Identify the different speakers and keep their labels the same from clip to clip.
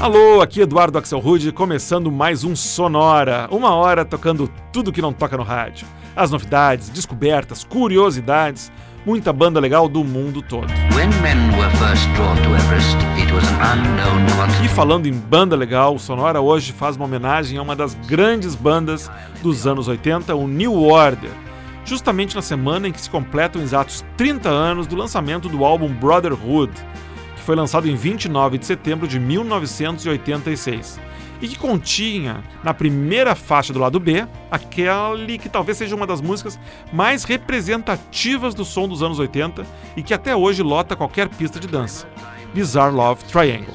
Speaker 1: Alô, aqui Eduardo Axel Rude, começando mais um Sonora, uma hora tocando tudo que não toca no rádio. As novidades, descobertas, curiosidades, muita banda legal do mundo todo. E falando em banda legal, o Sonora hoje faz uma homenagem a uma das grandes bandas dos anos 80, o New Order. Justamente na semana em que se completam exatos 30 anos do lançamento do álbum Brotherhood foi lançado em 29 de setembro de 1986 e que continha na primeira faixa do lado B aquele que talvez seja uma das músicas mais representativas do som dos anos 80 e que até hoje lota qualquer pista de dança: Bizarre Love Triangle.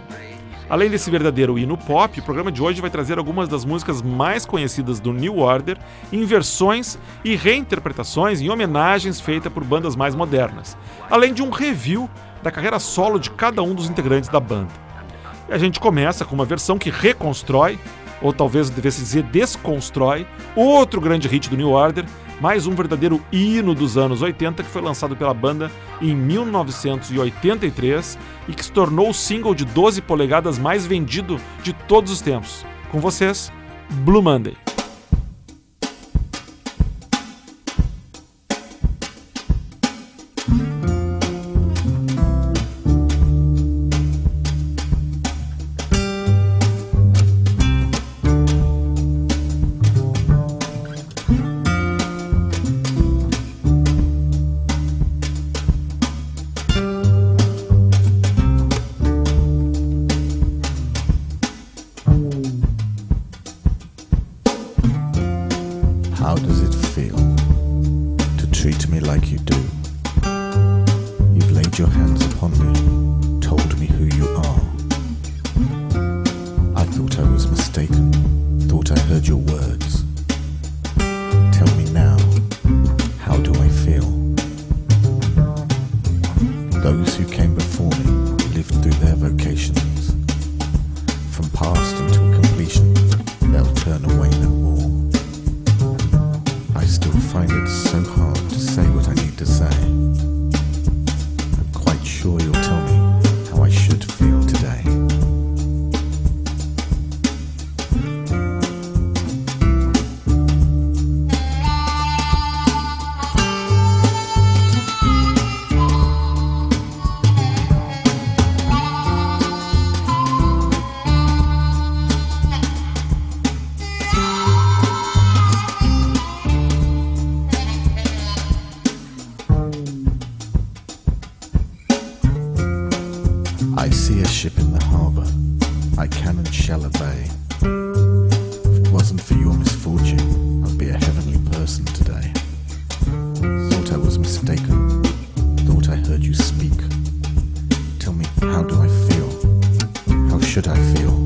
Speaker 1: Além desse verdadeiro hino pop, o programa de hoje vai trazer algumas das músicas mais conhecidas do New Order em versões e reinterpretações em homenagens feitas por bandas mais modernas, além de um review da carreira solo de cada um dos integrantes da banda. E a gente começa com uma versão que reconstrói, ou talvez devesse dizer desconstrói, outro grande hit do New Order, mais um verdadeiro hino dos anos 80 que foi lançado pela banda em 1983 e que se tornou o single de 12 polegadas mais vendido de todos os tempos. Com vocês, Blue Monday.
Speaker 2: How do I feel? How should I feel?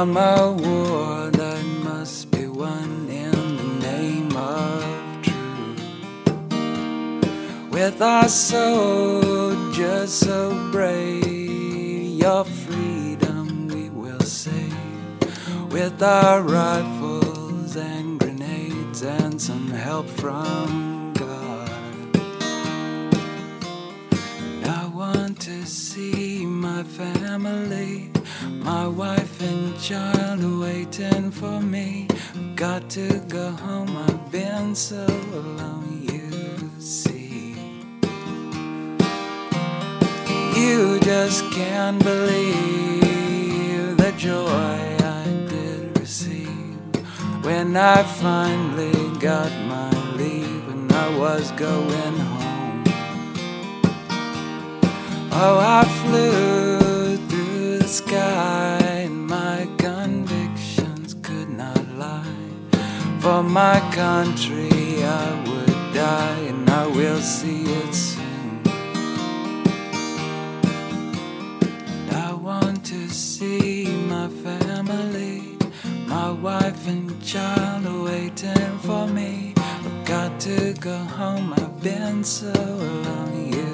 Speaker 2: From a war that must be won in the name of truth. With our soldiers so brave, your freedom we will save. With our rifles and grenades and some help from God. And I want to see my family my wife and child are waiting for me. Got to go home, I've been so alone, you see. You just can't believe the joy I did receive when I finally got my leave and I was going home. Oh, I flew sky, and my convictions could not lie. For my country, I would die, and I will see it soon. And I want to see my family, my wife and child are waiting for me. I've got to go home, I've been so long. You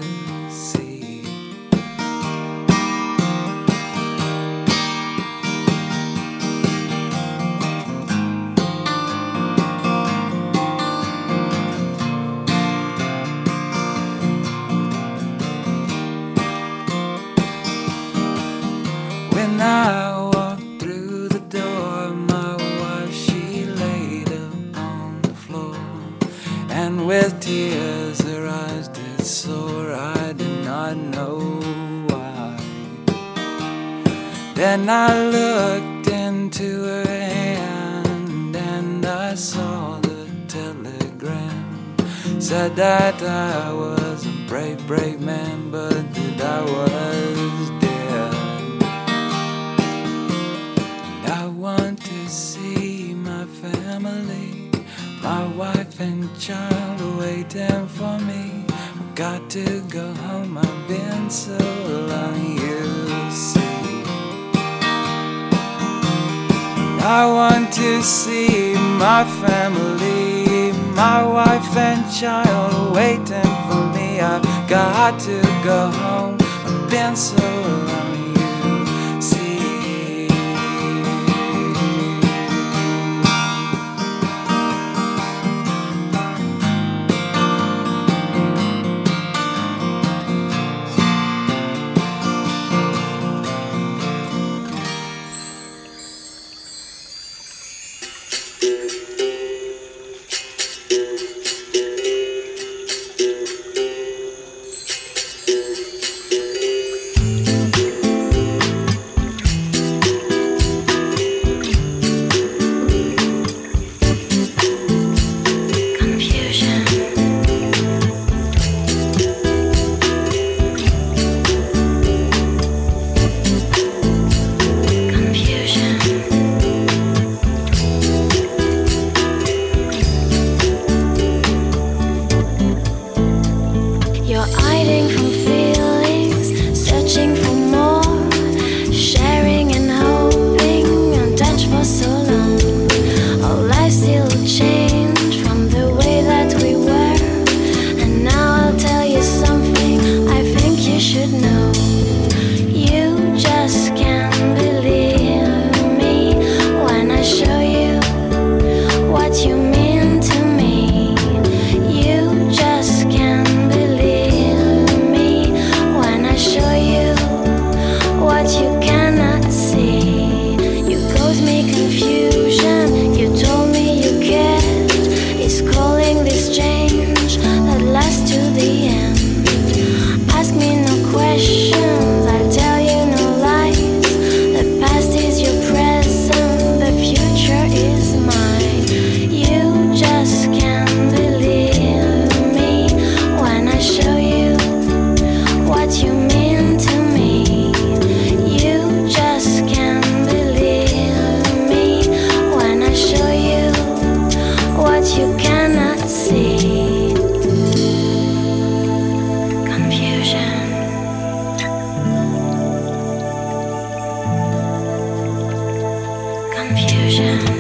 Speaker 1: Confusion,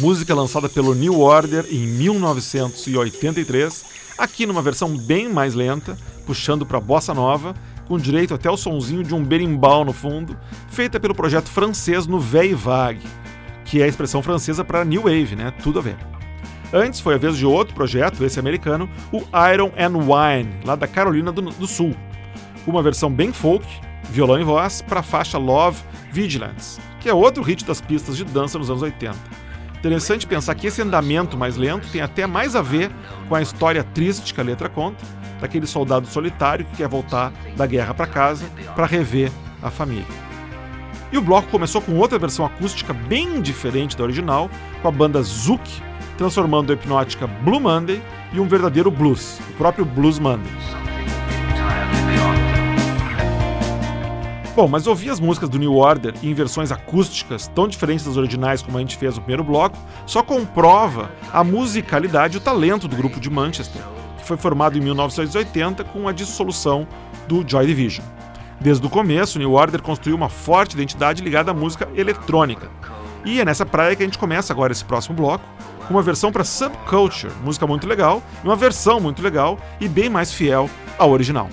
Speaker 1: música lançada pelo New Order em 1983, aqui numa versão bem mais lenta, puxando para bossa nova, com direito até o sonzinho de um berimbau no fundo, feita pelo projeto francês no Veille Vague, que é a expressão francesa para New Wave, né? Tudo a ver. Antes foi a vez de outro projeto, esse americano, o Iron and Wine, lá da Carolina do, do Sul. Uma versão bem folk, violão e voz, para a faixa Love Vigilance que é outro hit das pistas de dança nos anos 80. Interessante pensar que esse andamento mais lento tem até mais a ver com a história triste que a letra conta, daquele soldado solitário que quer voltar da guerra para casa para rever a família. E o bloco começou com outra versão acústica bem diferente da original, com a banda Zouk transformando a hipnótica Blue Monday em um verdadeiro blues, o próprio Blues Monday. Bom, mas ouvir as músicas do New Order em versões acústicas tão diferentes das originais como a gente fez no primeiro bloco só comprova a musicalidade e o talento do grupo de Manchester, que foi formado em 1980 com a dissolução do Joy Division. Desde o começo, New Order construiu uma forte identidade ligada à música eletrônica. E é nessa praia que a gente começa agora esse próximo bloco, com uma versão para Subculture, música muito legal, e uma versão muito legal e bem mais fiel ao original.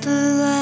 Speaker 3: the
Speaker 2: light.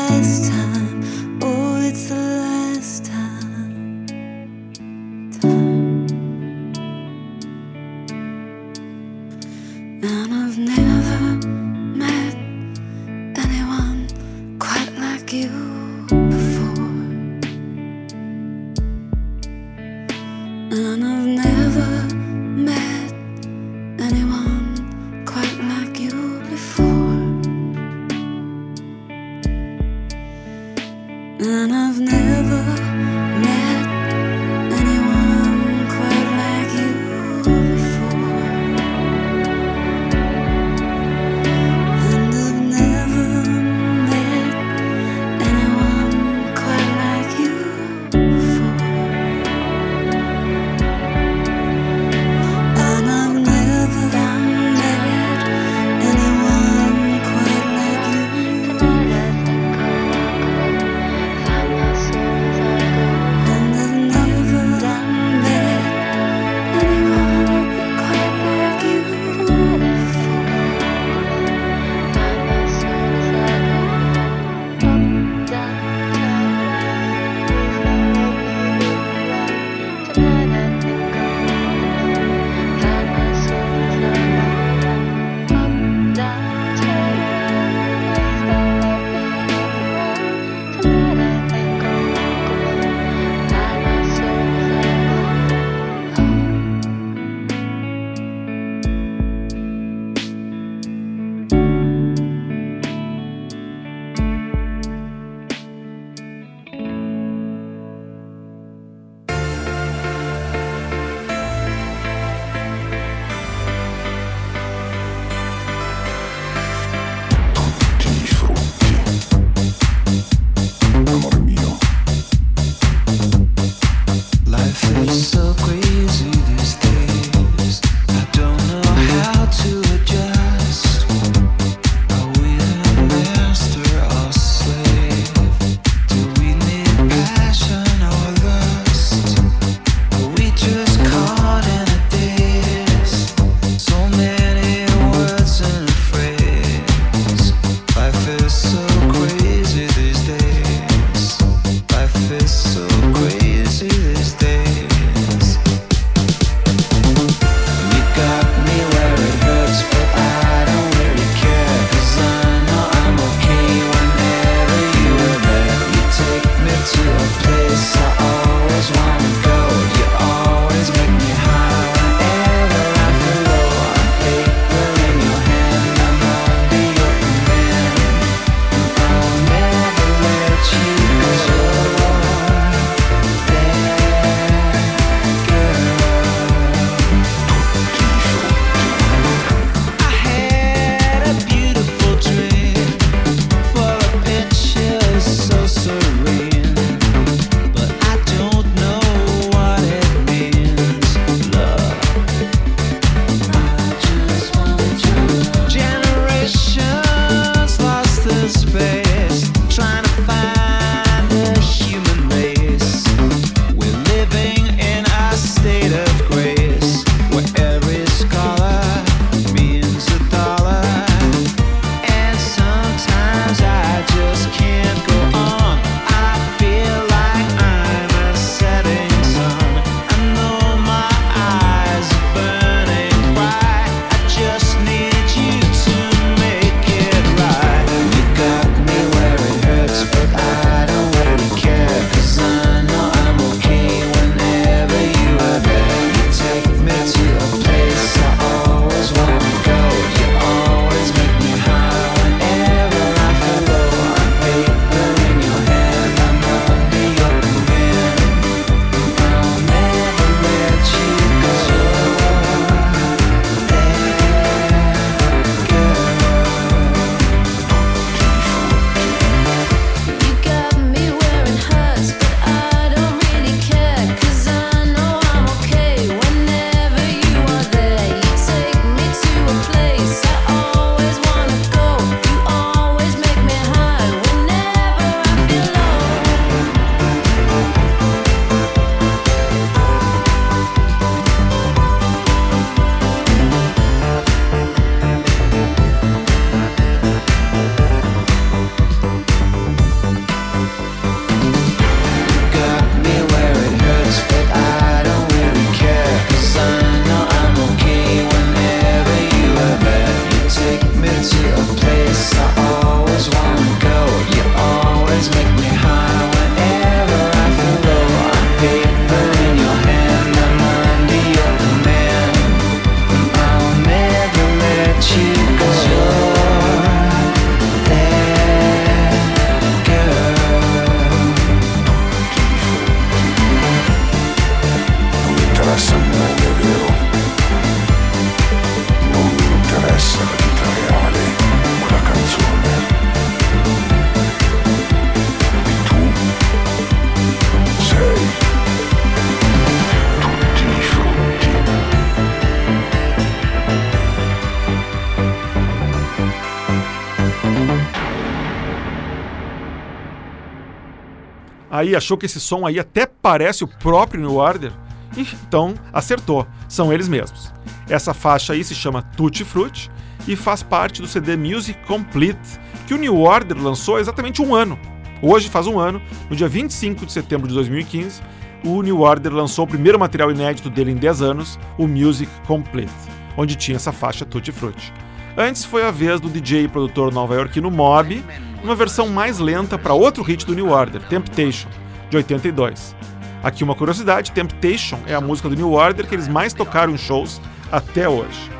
Speaker 2: Achou que esse som aí até parece o próprio New Order, então acertou, são eles mesmos. Essa faixa aí se chama Tutti Frutti e faz parte do CD Music Complete, que o New Order lançou há exatamente um ano. Hoje faz um ano, no dia 25 de setembro de 2015, o New Order lançou o primeiro material inédito dele em 10 anos, o Music Complete, onde tinha essa faixa Tutti Frutti. Antes foi a vez do DJ e produtor nova-iorquino Mob, uma versão mais lenta para outro hit do New Order, Temptation, de 82. Aqui uma curiosidade: Temptation é a música do New Order que eles mais tocaram em shows até hoje.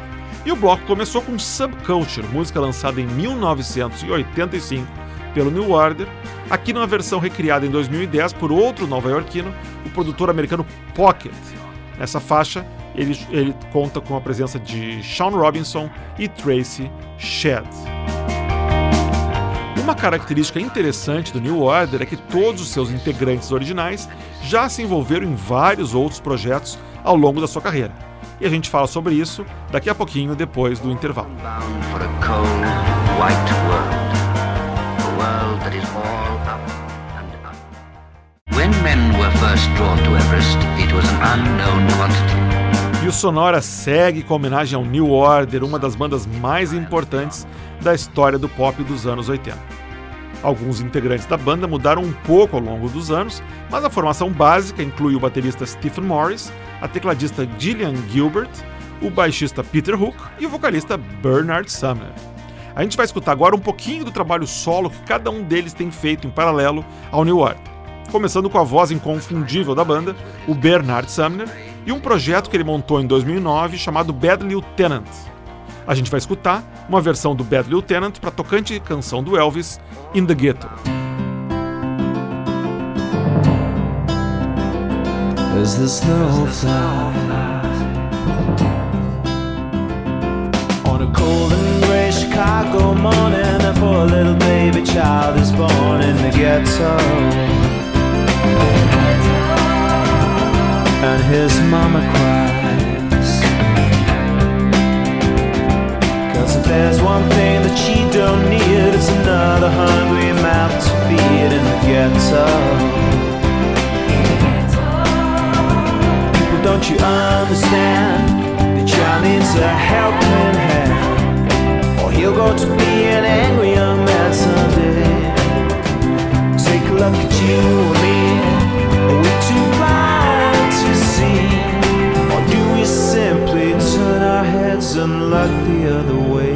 Speaker 2: E o bloco começou com Subculture, música lançada em 1985 pelo New Order, aqui numa versão recriada em 2010 por outro nova-iorquino, o produtor americano Pocket. Nessa faixa, ele, ele conta com a presença de Sean Robinson e Tracy Shedd. Uma característica interessante do New Order é que todos os seus integrantes originais já se envolveram em vários outros projetos ao longo da sua carreira. E a gente fala sobre isso daqui a pouquinho depois do intervalo. E o Sonora segue com homenagem ao New Order, uma das bandas mais importantes da história do pop dos anos 80. Alguns integrantes da banda mudaram um pouco ao longo dos anos, mas a formação básica inclui o baterista Stephen Morris, a tecladista Gillian Gilbert, o baixista Peter Hook e o vocalista Bernard Sumner. A gente vai escutar agora um pouquinho do trabalho solo que cada um deles tem feito em paralelo ao New Order. Começando com a voz inconfundível da banda, o Bernard Sumner, e um projeto que ele montou em 2009 chamado Bad Lieutenant. A gente vai escutar uma versão do Bad Lieutenant para tocante canção do Elvis, In the Ghetto. As the snow flies on a cold and gray Chicago morning, a little baby child is born in the ghetto. And his mama cries. There's one thing that she don't need, it's another hungry mouth to feed in the ghetto. People, don't you understand? The child needs a helping hand, or he'll go to be an angry young man someday. Take a look at you and me. Are we too blind to see? Or do we simply turn our heads and look the other way?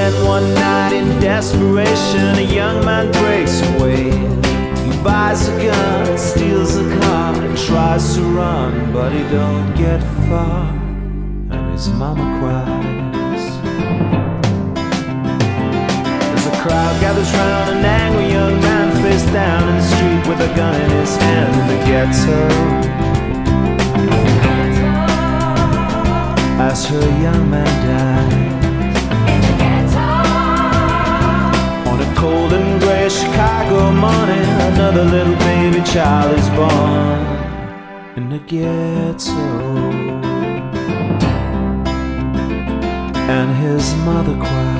Speaker 2: One night, in desperation, a young man breaks away. He buys a gun, steals a car, and tries to run, but he don't get far, and his mama cries. There's a crowd gathers round an angry young man face down in the street with a gun in his hand in the ghetto. As her young man dies cold and gray Chicago morning, another little baby child is born in the ghetto. And his mother cries.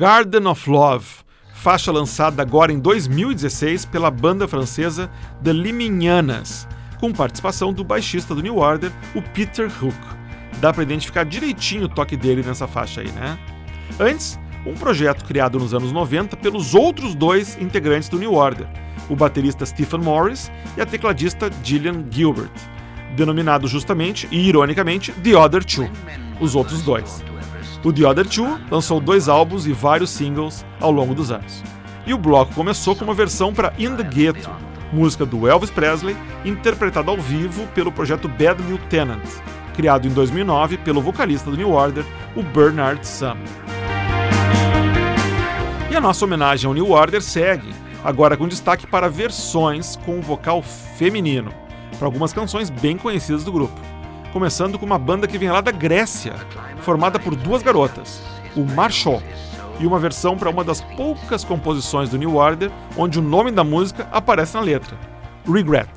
Speaker 1: Garden of Love, faixa lançada agora em 2016 pela banda francesa The Limignanas, com participação do baixista do New Order, o Peter Hook. Dá para identificar direitinho o toque dele nessa faixa aí, né? Antes, um projeto criado nos anos 90 pelos outros dois integrantes do New Order, o baterista Stephen Morris e a tecladista Gillian Gilbert, denominado justamente e ironicamente The Other Two, os outros dois. O The Other Two lançou dois álbuns e vários singles ao longo dos anos. E o bloco começou com uma versão para In the Ghetto, música do Elvis Presley, interpretada ao vivo pelo projeto Bad Lieutenant, criado em 2009 pelo vocalista do New Order, o Bernard Sumner. E a nossa homenagem ao New Order segue, agora com destaque para versões com vocal feminino, para algumas canções bem conhecidas do grupo começando com uma banda que vem lá da Grécia, formada por duas garotas, o Marshall, e uma versão para uma das poucas composições do New Order onde o nome da música aparece na letra, Regret.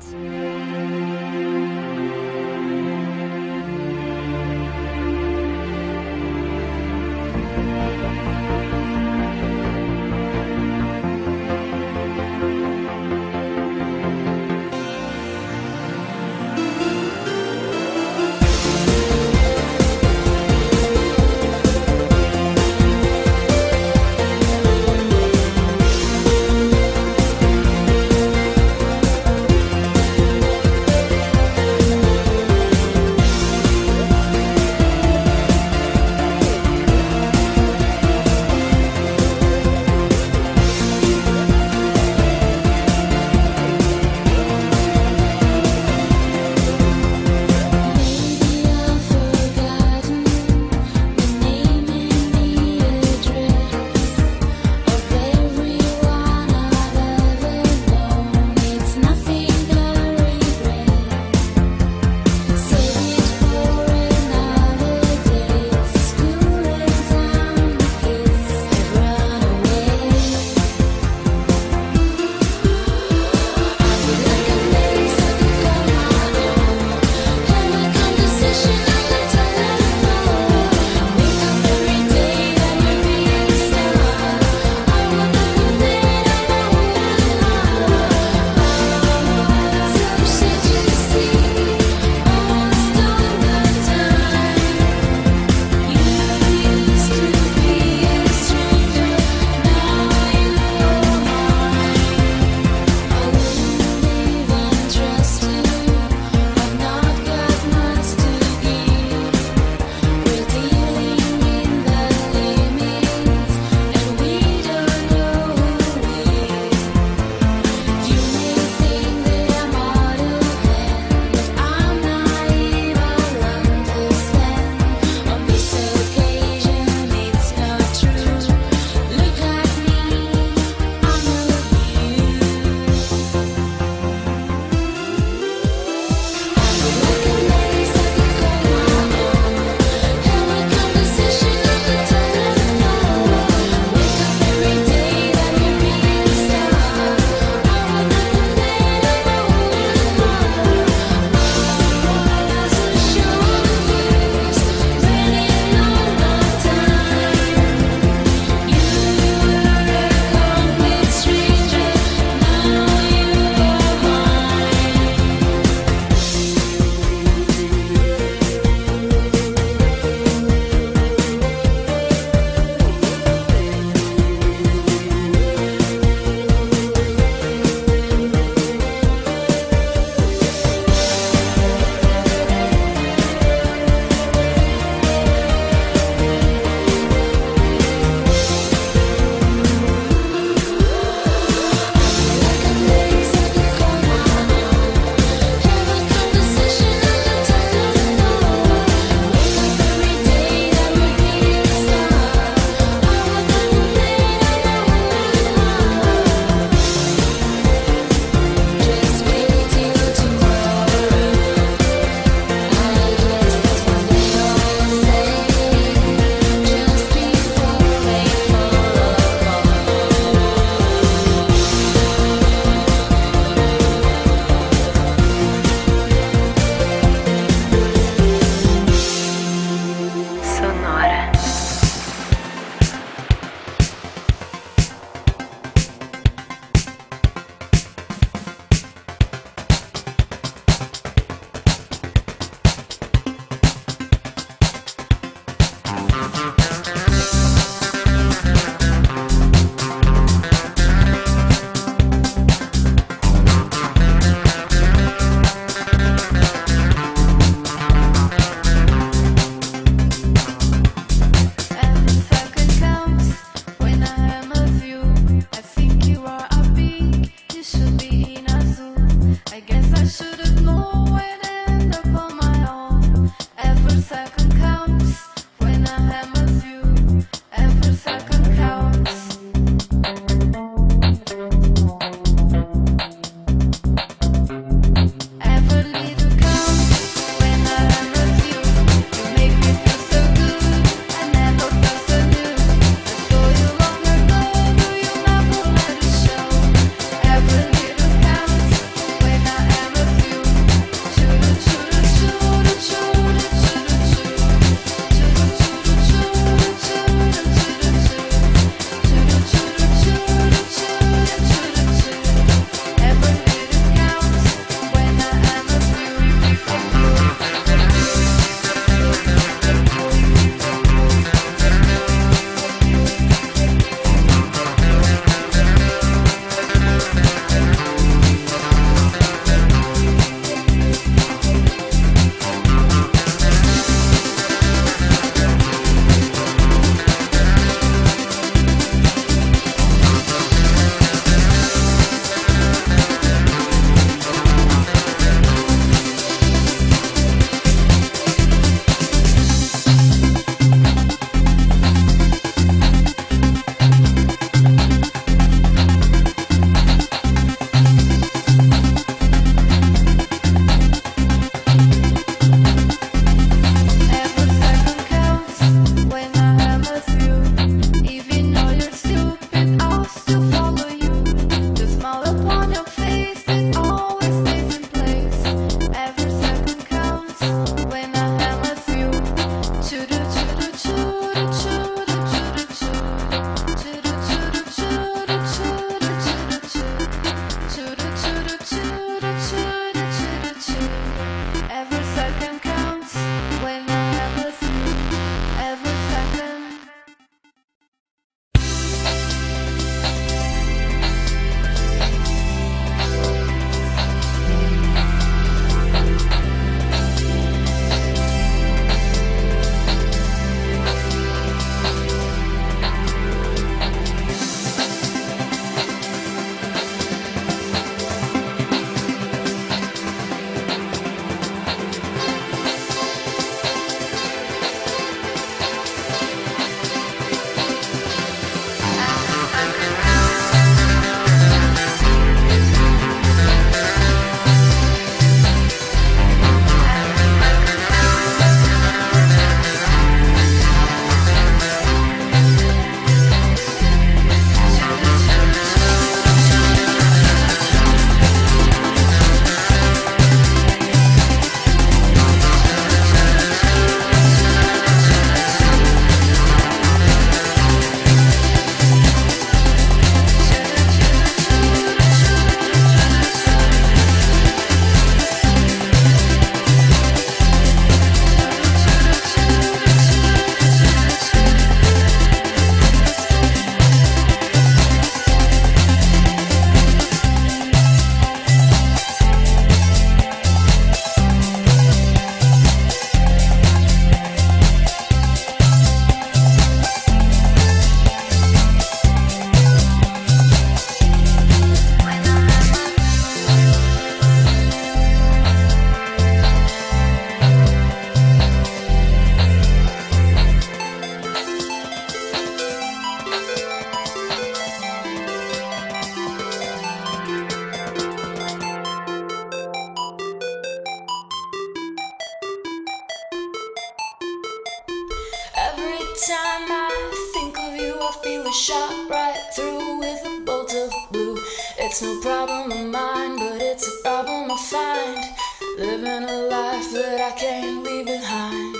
Speaker 4: It's no problem of mine, but it's a problem I find. Living a life that I can't leave behind.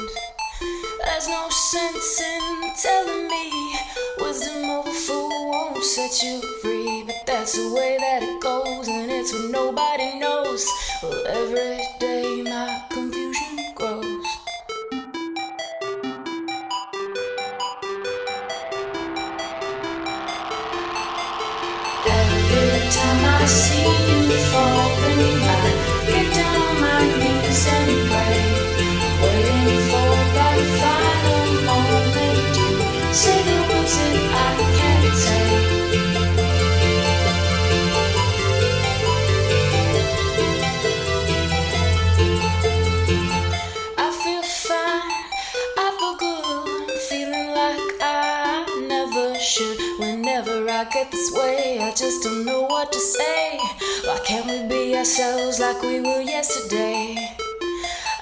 Speaker 4: There's no sense in telling me wisdom of a fool won't set you free. But that's the way that it goes, and it's what nobody knows. Well, every day my confusion grows. Get this way, I can't say I feel fine, I for good. Seen luck a never sure Whenever I get sway I just don't know what to say. Why can't we be ourselves like we were yesterday?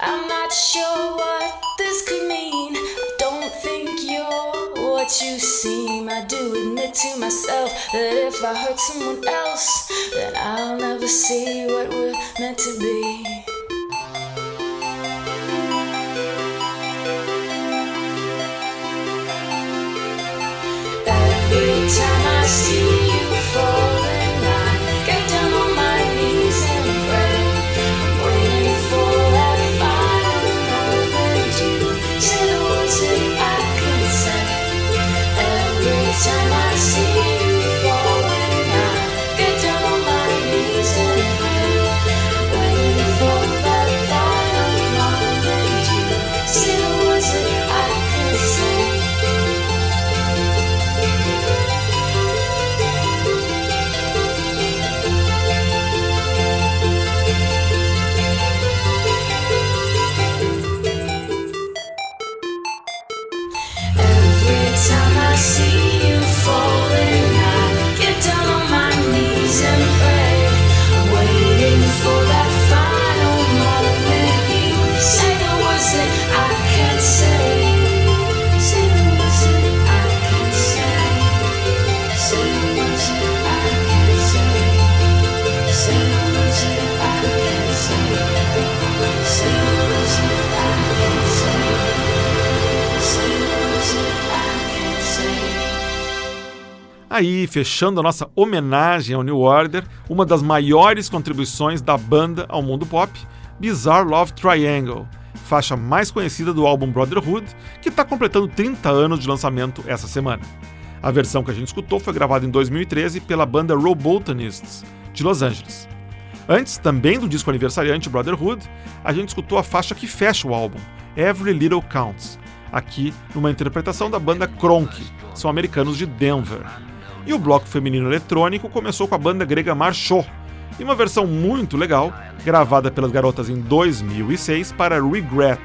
Speaker 4: I'm not sure what this could mean. I don't think you're what you seem. I do admit to myself that if I hurt someone else, then I'll never see what we're meant to be.
Speaker 1: Fechando a nossa homenagem ao New Order, uma das maiores contribuições da banda ao mundo pop, Bizarre Love Triangle, faixa mais conhecida do álbum Brotherhood, que está completando 30 anos de lançamento essa semana. A versão que a gente escutou foi gravada em 2013 pela banda Robotanists, de Los Angeles. Antes, também do disco aniversariante Brotherhood, a gente escutou a faixa que fecha o álbum, Every Little Counts, aqui numa interpretação da banda Kronk, são americanos de Denver. E o bloco feminino eletrônico começou com a banda grega Marchot, e uma versão muito legal, gravada pelas garotas em 2006 para Regret,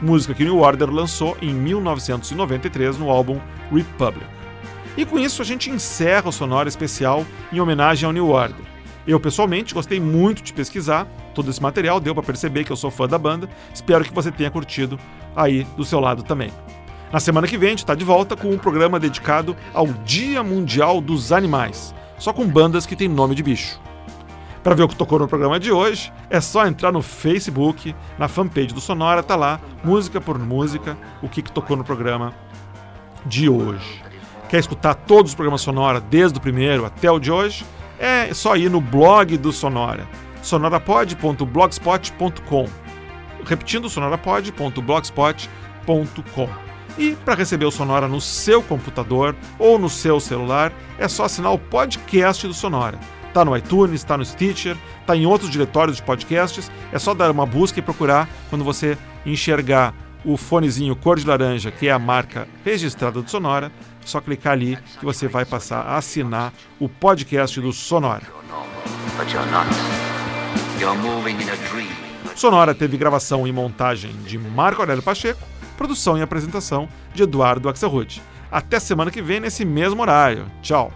Speaker 1: música que New Order lançou em 1993 no álbum Republic. E com isso a gente encerra o Sonora Especial em homenagem ao New Order. Eu pessoalmente gostei muito de pesquisar todo esse material, deu para perceber que eu sou fã da banda. Espero que você tenha curtido aí do seu lado também. Na semana que vem a gente está de volta com um programa dedicado ao Dia Mundial dos Animais, só com bandas que têm nome de bicho. Para ver o que tocou no programa de hoje, é só entrar no Facebook, na fanpage do Sonora, tá lá, música por música, o que, que tocou no programa de hoje. Quer escutar todos os programas Sonora, desde o primeiro até o de hoje? É só ir no blog do Sonora, sonorapod.blogspot.com. Repetindo, sonorapod.blogspot.com. E para receber o Sonora no seu computador ou no seu celular, é só assinar o podcast do Sonora. Tá no iTunes, tá no Stitcher, tá em outros diretórios de podcasts. É só dar uma busca e procurar quando você enxergar o fonezinho cor de laranja, que é a marca registrada do Sonora. É só clicar ali que você vai passar a assinar o podcast do Sonora. Sonora teve gravação e montagem de Marco Aurélio Pacheco, produção e apresentação de Eduardo Axelrod. Até semana que vem nesse mesmo horário. Tchau!